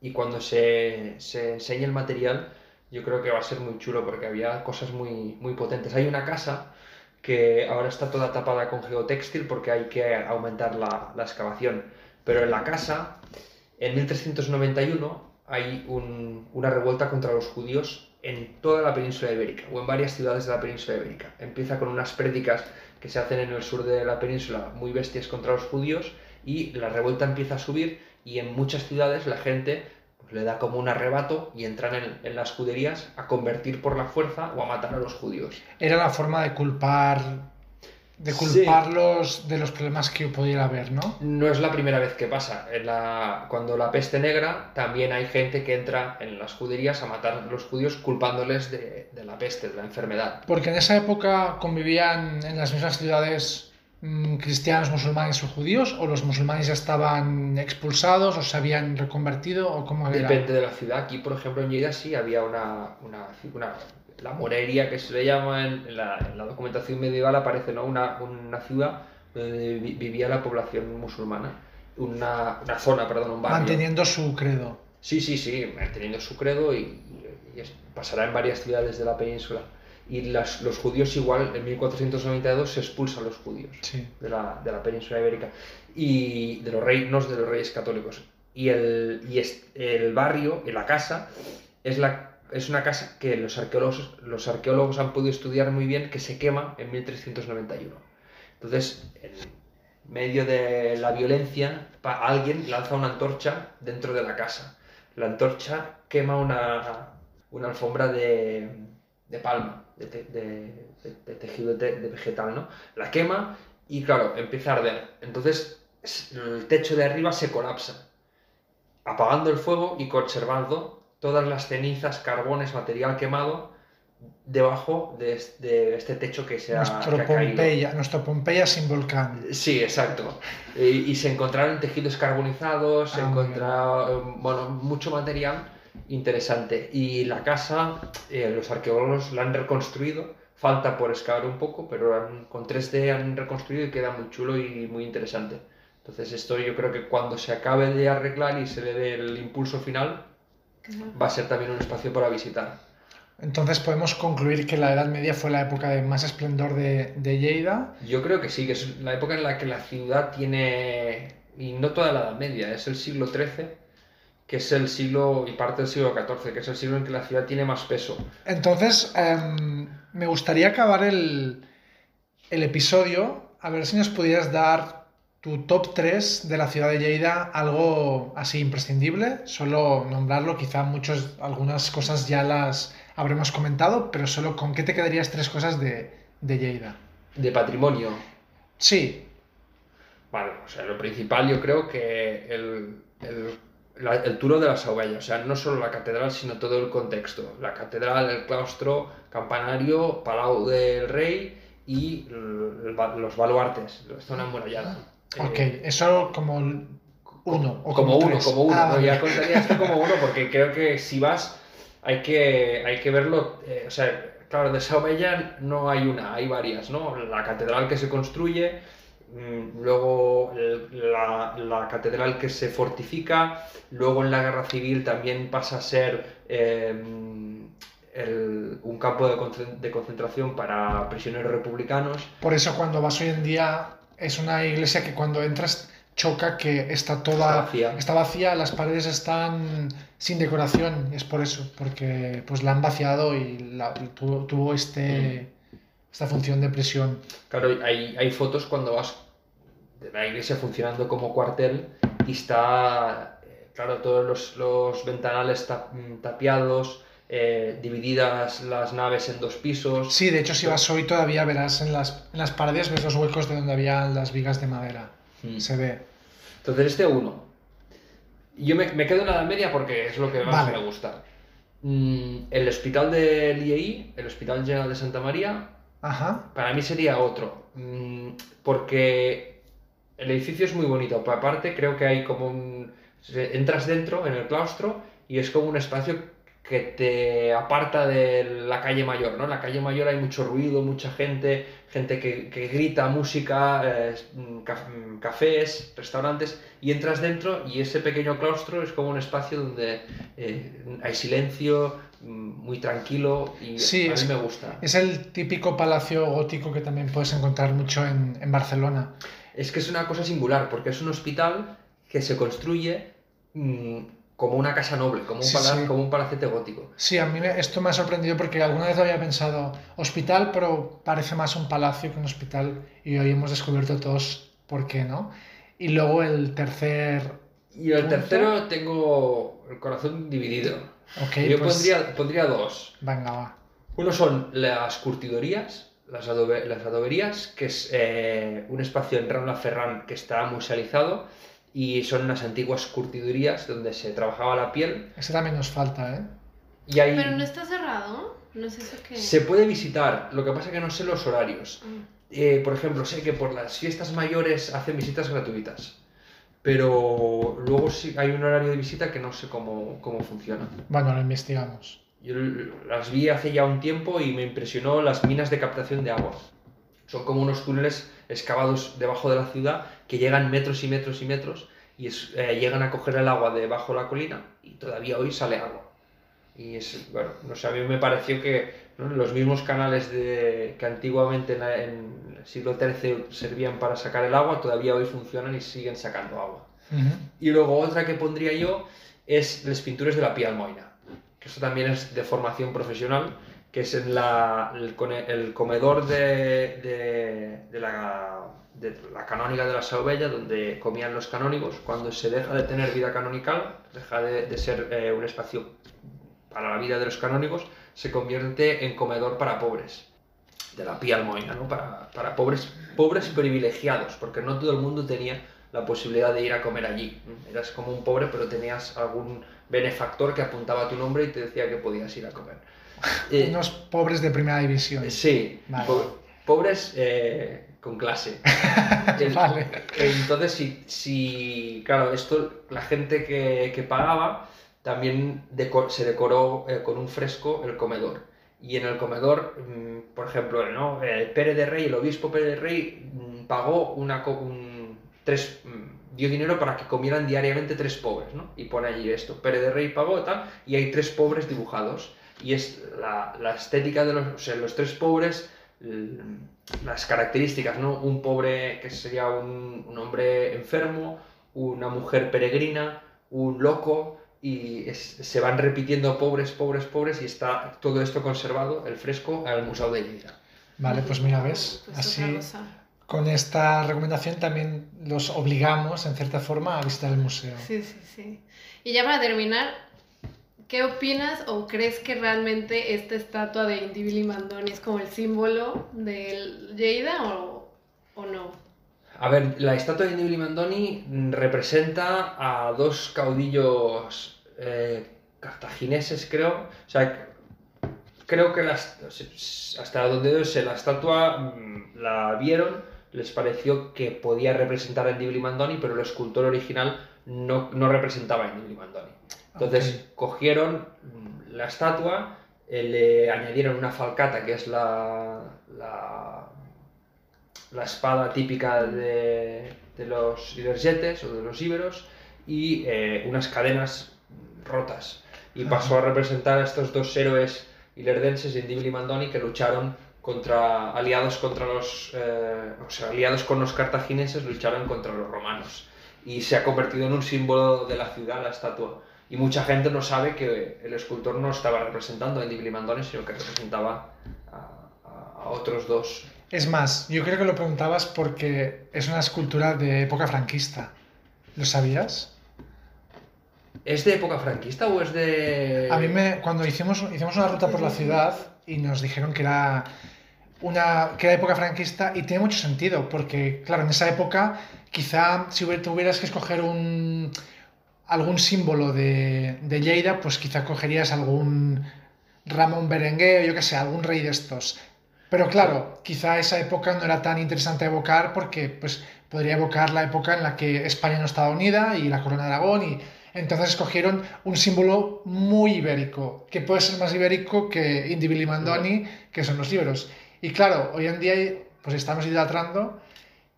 y cuando se, se enseña el material yo creo que va a ser muy chulo porque había cosas muy, muy potentes. Hay una casa que ahora está toda tapada con geotextil porque hay que aumentar la, la excavación. Pero en la casa, en 1391, hay un, una revuelta contra los judíos en toda la península ibérica o en varias ciudades de la península ibérica. Empieza con unas prédicas que se hacen en el sur de la península muy bestias contra los judíos y la revuelta empieza a subir y en muchas ciudades la gente le da como un arrebato y entran en, las juderías a convertir por la fuerza o a matar a los judíos. Era la forma de culpar de culparlos de los problemas que pudiera haber, ¿no? No es la primera vez que pasa. En la, cuando la peste negra, también hay gente que entra en las juderías a matar a los judíos culpándoles de, de la peste, de la enfermedad. Porque en esa época convivían en las mismas ciudades Mm, cristianos, musulmanes o judíos? ¿O los musulmanes ya estaban expulsados o se habían reconvertido? ¿o cómo era? Depende de la ciudad. Aquí, por ejemplo, en Lleida sí había una, una, la morería que se le llama en la, documentación medieval aparece ¿no? una, una ciudad donde vivía la población musulmana. Una, una, zona, perdón, un barrio. Manteniendo su credo. Sí, sí, sí, manteniendo su credo y, y pasará en varias ciudades de la península. Y las, los judíos igual, en 1492 se expulsan los judíos de, la, de, la, península ibérica y de los reinos de los reyes católicos. Y el, y el barrio, la casa, es, la, es una casa que los arqueólogos, los arqueólogos han podido estudiar muy bien que se quema en 1391. Entonces, en medio de la violencia, alguien lanza una antorcha dentro de la casa. La antorcha quema una, una alfombra de, de palma, de, de, tejido de, vegetal, ¿no? La quema y, claro, empieza a arder. Entonces, el techo de arriba se colapsa, apagando el fuego y conservando todas las cenizas, carbones, material quemado debajo de este, techo que se ha, nuestro Pompeya, Nuestro Pompeya sin volcán. Sí, exacto. Y, se encontraron tejidos carbonizados, se ah, encontraron, bueno, mucho material interesante. Y la casa, eh, los arqueólogos la han reconstruido, falta por excavar un poco, pero con 3D han reconstruido y queda muy chulo y muy interesante. Entonces esto yo creo que cuando se acabe de arreglar y se le dé el impulso final, va a ser también un espacio para visitar. Entonces podemos concluir que la Edad Media fue la época de más esplendor de, de Lleida. Yo creo que sí, que es la época en la que la ciudad tiene, y no toda la Edad Media, es el siglo XIII, que es el siglo y parte del siglo XIV, que es el siglo en que la ciudad tiene más peso. Entonces, em, me gustaría acabar el, el episodio, a ver si nos pudieras dar tu top 3 de la ciudad de Lleida, algo así imprescindible, solo nombrarlo, quizá muchos, algunas cosas ya las habremos comentado, pero solo con qué te quedarías tres cosas de, de Lleida. ¿De patrimonio? Sí. Vale, o sea, lo principal yo creo que el, el, el turo de la Saubella, o sea, no solo la catedral, sino todo el contexto. La catedral, el claustro, campanario, palau del rey y los baluartes, la zona amurallada. Ok, eso como uno. O como, uno, como uno. Ah, ya contaría esto como uno porque creo que si vas hay que, hay que verlo, eh, o sea, claro, de Saubella no hay una, hay varias, ¿no? La catedral que se construye, mm, luego la, la, catedral que se fortifica, luego en la guerra civil también pasa a ser em, el, un campo de, de, concentración para prisioneros republicanos. Por eso cuando vas hoy en día es una iglesia que cuando entras choca que está toda está vacía. las paredes están sin decoración es por eso porque pues la han vaciado y tuvo, este mm. esta función de presión claro hay, hay fotos cuando vas de la iglesia funcionando como cuartel y está eh, claro todos los, los ventanales mm, tapiados eh, divididas las naves en dos pisos. Sí, de hecho, si vas hoy todavía verás en las, en las paredes, ves los huecos de donde había las vigas de madera. Mm. Se ve. Entonces, este uno. Yo me, me, quedo en la Edad Media porque es lo que más me gusta. Mm, el hospital de IEI, el Hospital General de Santa María, Ajá. para mí sería otro. Mm, porque el edificio es muy bonito. Aparte, creo que hay como un. Entras dentro, en el claustro, y es como un espacio que te aparta de la calle mayor, ¿no? En la calle mayor hay mucho ruido, mucha gente, gente que, que grita, música, eh, mm, cafés, restaurantes, y entras dentro y ese pequeño claustro es como un espacio donde eh, hay silencio, mm, muy tranquilo y sí, a mí me gusta. Es el típico palacio gótico que también puedes encontrar mucho en, en Barcelona. Es que es una cosa singular, porque es un hospital que se construye mmm, como una casa noble, como un, como un palacete gótico. Sí, a mí esto me ha sorprendido porque alguna vez había pensado hospital, pero parece más un palacio que un hospital y hoy hemos descubierto todos por qué, ¿no? Y luego el tercer... Y el tercero tengo el corazón dividido. Okay, Yo pues pondría, pondría, dos. Venga, va. Uno son las curtidorías, las, las adoberías, que es eh, un espacio en Rambla Ferran que está musealizado y son unas antiguas curtidurías donde se trabajaba la piel. Ese también nos falta, ¿eh? Y ahí... Pero no está cerrado, no sé eso qué... Se puede visitar, lo que pasa es que no sé los horarios. Ah. Eh, por ejemplo, sé que por las fiestas mayores hacen visitas gratuitas, pero luego sí hay un horario de visita que no sé cómo, cómo funciona. Bueno, lo investigamos. Yo las vi hace ya un tiempo y me impresionó las minas de captación de agua. Son como unos túneles excavados debajo de la ciudad que llegan metros y metros y metros y eh, llegan a coger el agua debajo de la colina y todavía hoy sale agua. Y es, bueno, no sé, a mí me pareció que los mismos canales de, que antiguamente en, en, el siglo XIII servían para sacar el agua, todavía hoy funcionan y siguen sacando agua. Y luego otra que pondría yo es las pinturas de la Pía Almoina, que eso también es de formación profesional, que es en la, el, comedor de, de, la, de la canónica de la Saubella, donde comían los canónigos, cuando se deja de tener vida canonical, deja de, ser eh, un espacio para la vida de los canónigos, se convierte en comedor para pobres, de la Pía Almoina, ¿no? para, para pobres, pobres privilegiados, porque no todo el mundo tenía la posibilidad de ir a comer allí. Eras como un pobre, pero tenías algún benefactor que apuntaba tu nombre y te decía que podías ir a comer. Eh, Unos pobres de primera división. Sí, vale. po pobres eh, con clase. vale. Entonces, si, si, claro, esto, la gente que, que pagaba también decor, se decoró eh, con un fresco el comedor. Y en el comedor, mmm, por ejemplo, ¿no? el Pere de Rey, el obispo Pere de Rey, mmm, pagó una, un, tres, mmm, dio dinero para que comieran diariamente tres pobres, ¿no? Y pone allí esto, Pere de Rey pagó tal, y hay tres pobres dibujados y es la, la estética de los, o sea, los tres pobres, las características, ¿no? Un pobre que sería un, un, hombre enfermo, una mujer peregrina, un loco, y es, se van repitiendo pobres, pobres, pobres, y está todo esto conservado, el fresco, al Museo de Lleida. Vale, pues mira, ves, pues así con esta recomendación también los obligamos, en cierta forma, a visitar el museo. Sí, sí, sí. Y ya para terminar, ¿Qué opinas o crees que realmente esta estatua de Indibili Mandoni es como el símbolo del Lleida o, o, no? A ver, la estatua de Indibili Mandoni representa a dos caudillos eh, cartagineses, creo. O sea, creo que las, hasta donde sé, la estatua mm, la vieron, les pareció que podía representar a Indibili Mandoni, pero el escultor original no, no representaba a Indibili Mandoni. Entonces okay. cogieron la estatua, eh, le añadieron una falcata, que es la, la, la espada típica de, de, los ibergetes o de los íberos, y eh, unas cadenas rotas. Y pasó a representar a estos dos héroes ilerdenses, Indibili y Mandoni, que lucharon contra aliados contra los eh, o sea, aliados con los cartagineses lucharon contra los romanos y se ha convertido en un símbolo de la ciudad la estatua y mucha gente no sabe que el escultor no estaba representando a Indibili Mandoni, sino que representaba a, a, a, otros dos. Es más, yo creo que lo preguntabas porque es una escultura de época franquista. ¿Lo sabías? ¿Es de época franquista o es de...? A mí me... Cuando hicimos, hicimos una ruta por la ciudad y nos dijeron que era una que era época franquista y tiene mucho sentido porque claro en esa época quizá si tuvieras que escoger un, algún símbolo de, de Lleida, pues quizá cogerías algún Ramón Berenguer o yo que sé, algún rey de estos. Pero claro, quizá esa época no era tan interesante evocar porque pues, podría evocar la época en la que España no estaba unida y la corona de Aragón y entonces escogieron un símbolo muy ibérico, que puede ser más ibérico que Indibili Mandoni, que son los libros. Y claro, hoy en día pues estamos idolatrando,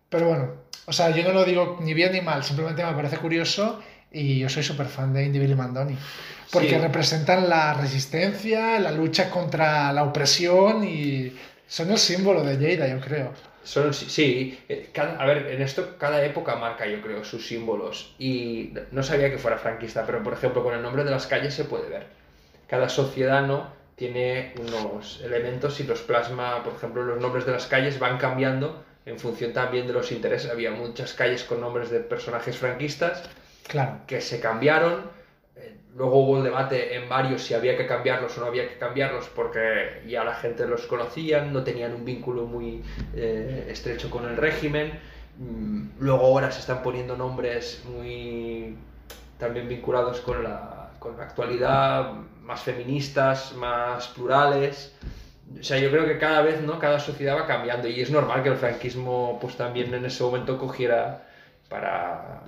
pero bueno, o sea, yo no lo digo ni bien ni mal, simplemente me parece curioso y yo soy súper fan de Indivili Mandoni. Porque sí. representan la resistencia, la lucha contra la opresión y son el símbolo de Lleida, yo creo. Son, sí, eh, cada, a ver, en esto cada época marca, yo creo, sus símbolos. Y no sabía que fuera franquista, pero por ejemplo, con el nombre de las calles se puede ver. Cada sociedad no tiene unos elementos y los plasma, por ejemplo, los nombres de las calles van cambiando en función también de los intereses. Había muchas calles con nombres de personajes franquistas claro. que se cambiaron. Eh, luego hubo el debate en varios si había que cambiarlos o no había que cambiarlos porque ya la gente los conocía, no tenían un vínculo muy eh, estrecho con el régimen. Mm, luego ahora se están poniendo nombres muy también vinculados con la, con la actualidad, más feministas, más plurales. O sea, yo creo que cada vez, ¿no? Cada sociedad va cambiando y es normal que el franquismo pues también en ese momento cogiera para,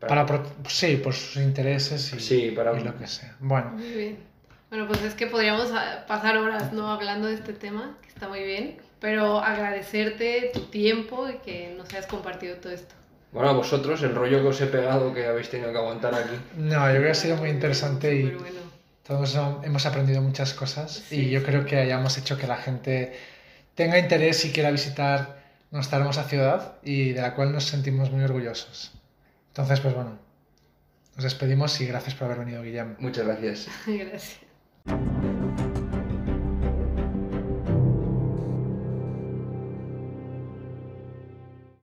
para, sí, por sus intereses y, sí, para y lo que sea. Bueno. Muy bien. Bueno, pues es que podríamos ah, pasar horas no hablando de este tema, que está muy bien, pero agradecerte tu tiempo y que nos hayas compartido todo esto. Bueno, a vosotros, el rollo que os he pegado que habéis tenido que aguantar aquí. No, yo creo que ha sido muy interesante y bueno. todos hemos aprendido muchas cosas sí, y yo sí. creo que hayamos hecho que la gente tenga interés y quiera visitar nuestra hermosa ciudad y de la cual nos sentimos muy orgullosos. Entonces, pues bueno, nos despedimos y gracias por haber venido, Guillermo. Muchas gracias. gracias.